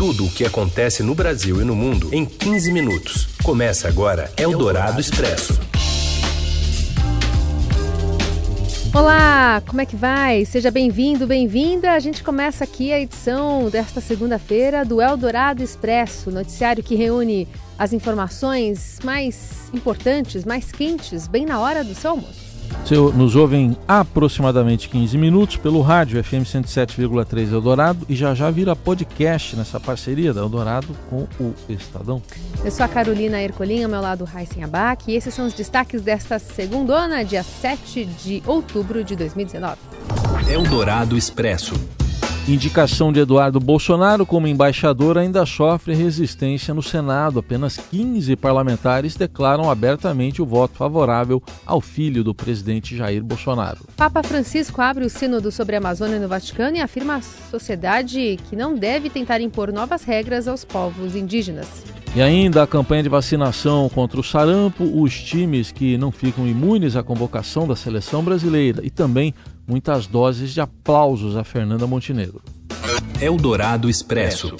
tudo o que acontece no Brasil e no mundo em 15 minutos. Começa agora Eldorado Expresso. Olá, como é que vai? Seja bem-vindo, bem-vinda. A gente começa aqui a edição desta segunda-feira do Eldorado Expresso, noticiário que reúne as informações mais importantes, mais quentes, bem na hora do seu almoço. Você nos ouvem aproximadamente 15 minutos pelo rádio FM 107,3 Eldorado e já já vira podcast nessa parceria da Eldorado com o Estadão. Eu sou a Carolina Ercolim, ao meu lado Raíssen Abac e esses são os destaques desta segunda, dia 7 de outubro de 2019. Eldorado Expresso. Indicação de Eduardo Bolsonaro como embaixador ainda sofre resistência no Senado. Apenas 15 parlamentares declaram abertamente o voto favorável ao filho do presidente Jair Bolsonaro. Papa Francisco abre o sínodo sobre a Amazônia no Vaticano e afirma à sociedade que não deve tentar impor novas regras aos povos indígenas. E ainda a campanha de vacinação contra o sarampo, os times que não ficam imunes à convocação da seleção brasileira e também muitas doses de aplausos a Fernanda Montenegro. Eldorado Expresso.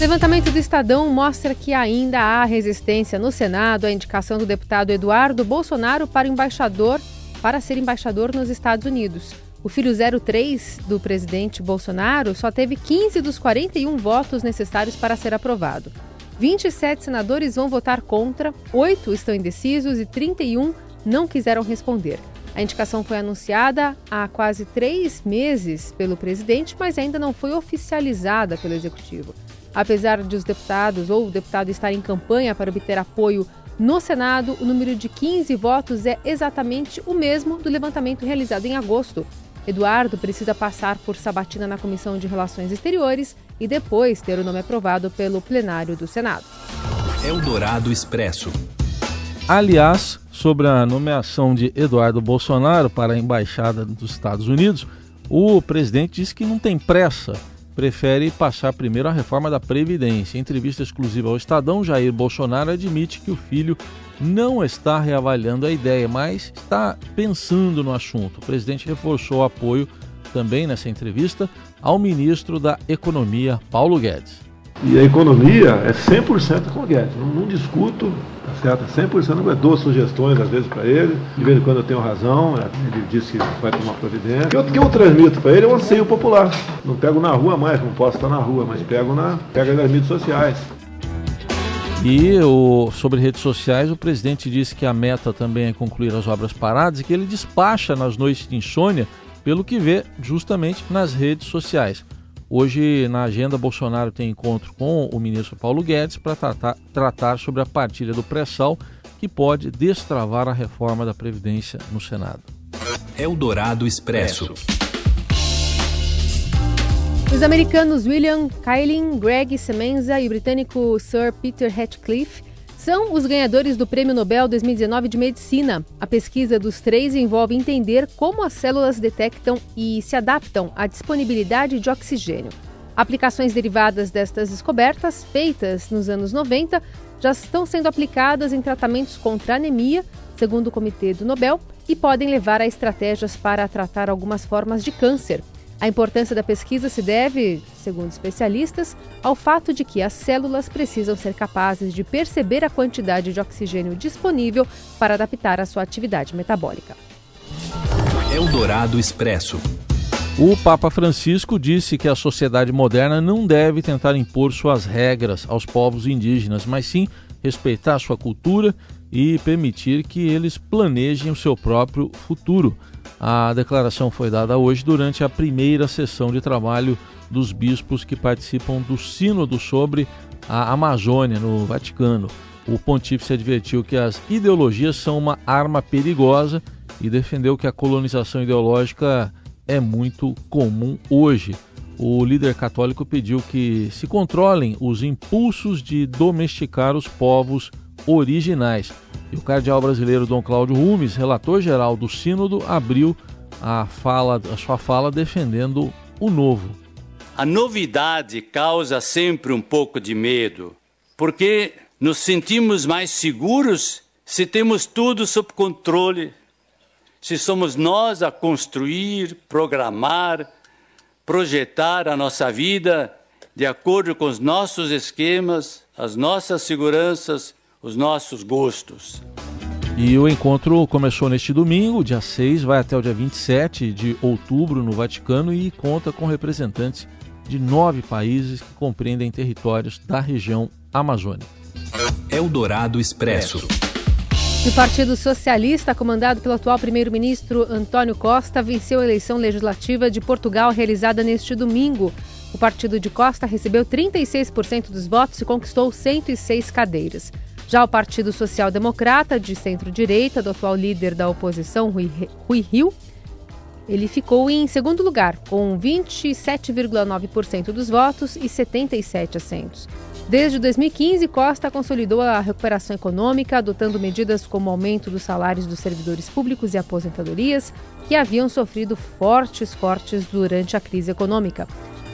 Levantamento do Estadão mostra que ainda há resistência no Senado à indicação do deputado Eduardo Bolsonaro para embaixador para ser embaixador nos Estados Unidos. O filho 03 do presidente Bolsonaro só teve 15 dos 41 votos necessários para ser aprovado. 27 senadores vão votar contra, 8 estão indecisos e 31 não quiseram responder. A indicação foi anunciada há quase três meses pelo presidente, mas ainda não foi oficializada pelo executivo. Apesar de os deputados ou o deputado estar em campanha para obter apoio no Senado, o número de 15 votos é exatamente o mesmo do levantamento realizado em agosto. Eduardo precisa passar por sabatina na Comissão de Relações Exteriores e depois ter o nome aprovado pelo plenário do Senado. Eldorado Expresso. Aliás, sobre a nomeação de Eduardo Bolsonaro para a embaixada dos Estados Unidos, o presidente disse que não tem pressa, prefere passar primeiro a reforma da Previdência. Em entrevista exclusiva ao Estadão, Jair Bolsonaro admite que o filho não está reavaliando a ideia, mas está pensando no assunto. O presidente reforçou o apoio também nessa entrevista ao ministro da Economia, Paulo Guedes. E a economia é 100% com o Guedes. Não, não discuto, tá certo? 100% eu dou sugestões às vezes para ele. De vez em quando eu tenho razão. É, ele disse que vai tomar providência. O que eu transmito para ele é um anseio popular. Não pego na rua mais, não posso estar na rua, mas pego, na, pego nas mídias sociais. E o, sobre redes sociais, o presidente disse que a meta também é concluir as obras paradas e que ele despacha nas noites de insônia pelo que vê justamente nas redes sociais. Hoje, na agenda, Bolsonaro tem encontro com o ministro Paulo Guedes para tratar, tratar sobre a partilha do pré-sal que pode destravar a reforma da Previdência no Senado. Eldorado Expresso. Os americanos William Kaelin, Greg Semenza e o britânico Sir Peter Hatcliffe são os ganhadores do Prêmio Nobel 2019 de Medicina. A pesquisa dos três envolve entender como as células detectam e se adaptam à disponibilidade de oxigênio. Aplicações derivadas destas descobertas, feitas nos anos 90, já estão sendo aplicadas em tratamentos contra anemia, segundo o Comitê do Nobel, e podem levar a estratégias para tratar algumas formas de câncer. A importância da pesquisa se deve, segundo especialistas, ao fato de que as células precisam ser capazes de perceber a quantidade de oxigênio disponível para adaptar a sua atividade metabólica. Eldorado Expresso. O Papa Francisco disse que a sociedade moderna não deve tentar impor suas regras aos povos indígenas, mas sim respeitar sua cultura e permitir que eles planejem o seu próprio futuro. A declaração foi dada hoje durante a primeira sessão de trabalho dos bispos que participam do Sínodo sobre a Amazônia no Vaticano. O pontífice advertiu que as ideologias são uma arma perigosa e defendeu que a colonização ideológica é muito comum hoje. O líder católico pediu que se controlem os impulsos de domesticar os povos originais. E o cardeal brasileiro Dom Cláudio Rumes, relator geral do Sínodo, abriu a, fala, a sua fala defendendo o novo. A novidade causa sempre um pouco de medo, porque nos sentimos mais seguros se temos tudo sob controle, se somos nós a construir, programar, projetar a nossa vida de acordo com os nossos esquemas, as nossas seguranças, os nossos gostos. E o encontro começou neste domingo, dia 6, vai até o dia 27 de outubro no Vaticano e conta com representantes de nove países que compreendem territórios da região amazônica. Eldorado Expresso. O Partido Socialista, comandado pelo atual primeiro-ministro Antônio Costa, venceu a eleição legislativa de Portugal realizada neste domingo. O partido de Costa recebeu 36% dos votos e conquistou 106 cadeiras. Já o Partido Social Democrata, de centro-direita, do atual líder da oposição, Rui, Rio, ele ficou em segundo lugar, com 27,9% dos votos e 77 assentos. Desde 2015, Costa consolidou a recuperação econômica, adotando medidas como aumento dos salários dos servidores públicos e aposentadorias, que haviam sofrido fortes cortes durante a crise econômica.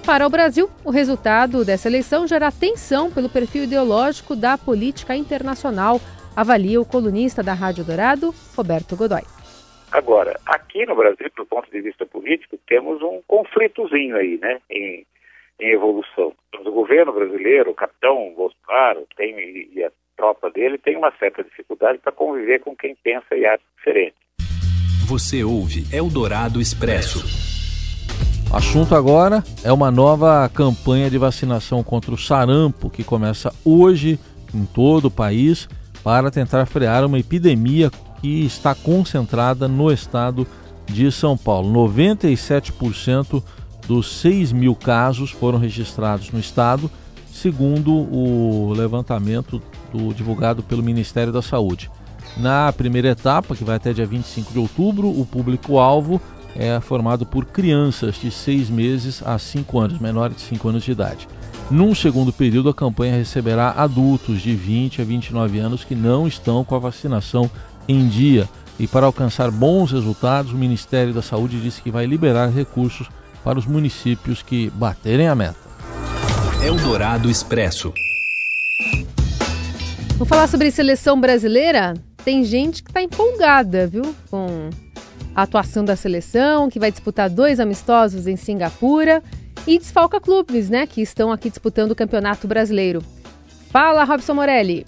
Para o Brasil, o resultado dessa eleição gera tensão pelo perfil ideológico da política internacional, avalia o colunista da Rádio Dourado, Roberto Godoy. Agora, aqui no Brasil, do ponto de vista político, temos um conflitozinho aí, né, em, em evolução. O governo brasileiro, o capitão Bolsonaro tem, e a tropa dele tem uma certa dificuldade para conviver com quem pensa e acha diferente. Você ouve Eldorado Expresso. Assunto agora é uma nova campanha de vacinação contra o sarampo que começa hoje em todo o país para tentar frear uma epidemia que está concentrada no estado de São Paulo. 97% dos 6 mil casos foram registrados no estado, segundo o levantamento do, divulgado pelo Ministério da Saúde. Na primeira etapa, que vai até dia 25 de outubro, o público-alvo é formado por crianças de 6 meses a 5 anos, menores de 5 anos de idade. Num segundo período, a campanha receberá adultos de 20 a 29 anos que não estão com a vacinação em dia. E para alcançar bons resultados, o Ministério da Saúde disse que vai liberar recursos para os municípios que baterem a meta. Eldorado Expresso. Vou falar sobre seleção brasileira. Tem gente que está empolgada, viu? Com a atuação da seleção, que vai disputar dois amistosos em Singapura, e desfalca clubes, né, que estão aqui disputando o Campeonato Brasileiro. Fala, Robson Morelli.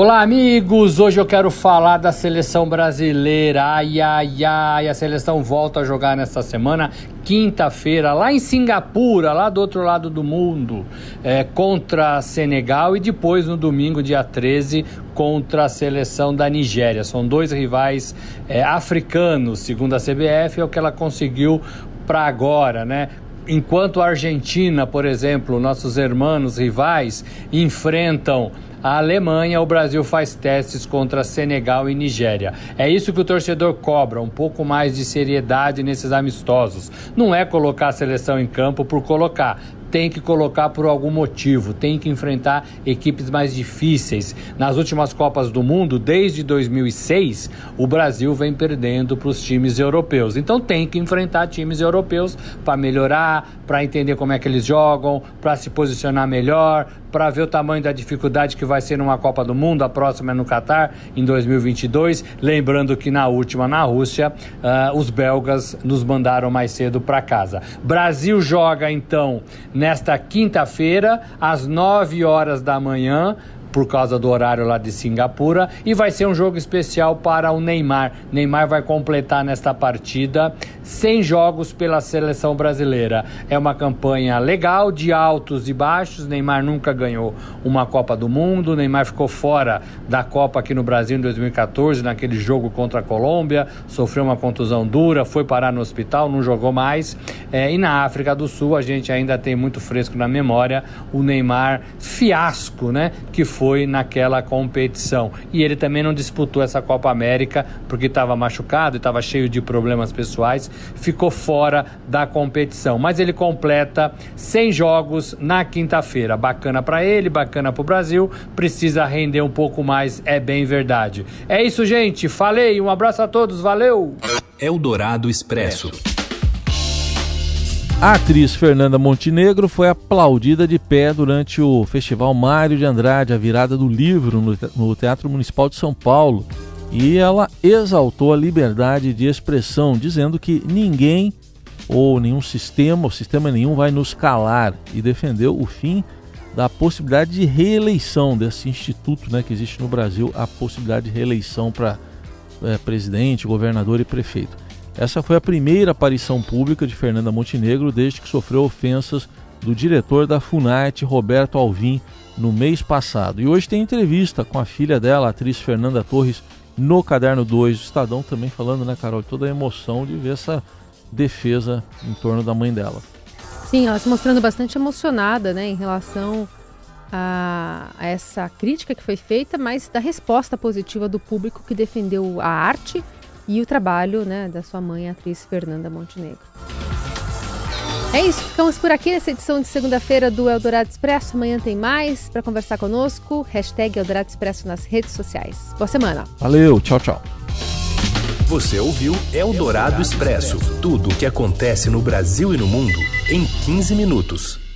Olá, amigos! Hoje eu quero falar da seleção brasileira. Ai, ai, ai! A seleção volta a jogar nesta semana, quinta-feira, lá em Singapura, lá do outro lado do mundo, é, contra Senegal e depois no domingo, dia 13, contra a seleção da Nigéria. São dois rivais é, africanos, segundo a CBF, é o que ela conseguiu para agora, né? Enquanto a Argentina, por exemplo, nossos irmãos rivais, enfrentam a Alemanha, o Brasil faz testes contra Senegal e Nigéria. É isso que o torcedor cobra, um pouco mais de seriedade nesses amistosos. Não é colocar a seleção em campo por colocar, tem que colocar por algum motivo, tem que enfrentar equipes mais difíceis. Nas últimas Copas do Mundo, desde 2006, o Brasil vem perdendo para os times europeus. Então tem que enfrentar times europeus para melhorar, para entender como é que eles jogam, para se posicionar melhor, para ver o tamanho da dificuldade que vai ser numa Copa do Mundo, a próxima é no Catar, em 2022. Lembrando que na última, na Rússia, uh, os belgas nos mandaram mais cedo para casa. Brasil joga então nesta quinta-feira, às 9 horas da manhã por causa do horário lá de Singapura e vai ser um jogo especial para o Neymar. Neymar vai completar nesta partida 100 jogos pela seleção brasileira. É uma campanha legal de altos e baixos. Neymar nunca ganhou uma Copa do Mundo. Neymar ficou fora da Copa aqui no Brasil em 2014, naquele jogo contra a Colômbia, sofreu uma contusão dura, foi parar no hospital, não jogou mais. É, e na África do Sul a gente ainda tem muito fresco na memória o Neymar fiasco, né, que foi naquela competição. E ele também não disputou essa Copa América porque estava machucado e estava cheio de problemas pessoais, ficou fora da competição. Mas ele completa 100 jogos na quinta-feira. Bacana para ele, bacana para o Brasil. Precisa render um pouco mais, é bem verdade. É isso, gente. Falei. Um abraço a todos. Valeu. Eldorado Expresso. A atriz Fernanda Montenegro foi aplaudida de pé durante o Festival Mário de Andrade, a virada do livro no Teatro Municipal de São Paulo. E ela exaltou a liberdade de expressão, dizendo que ninguém ou nenhum sistema, o sistema nenhum vai nos calar e defendeu o fim da possibilidade de reeleição desse instituto né, que existe no Brasil, a possibilidade de reeleição para é, presidente, governador e prefeito. Essa foi a primeira aparição pública de Fernanda Montenegro desde que sofreu ofensas do diretor da Funarte, Roberto Alvim, no mês passado. E hoje tem entrevista com a filha dela, a atriz Fernanda Torres, no Caderno 2 do Estadão, também falando, né, Carol, toda a emoção de ver essa defesa em torno da mãe dela. Sim, ela se mostrando bastante emocionada né, em relação a, a, essa crítica que foi feita, mas da resposta positiva do público que defendeu a arte e o trabalho né, da sua mãe, a atriz Fernanda Montenegro. É isso, ficamos por aqui nessa edição de segunda-feira do Eldorado Expresso. Amanhã tem mais para conversar conosco. Hashtag Eldorado Expresso nas redes sociais. Boa semana. Valeu, tchau, tchau. Você ouviu Eldorado Expresso tudo o que acontece no Brasil e no mundo em 15 minutos.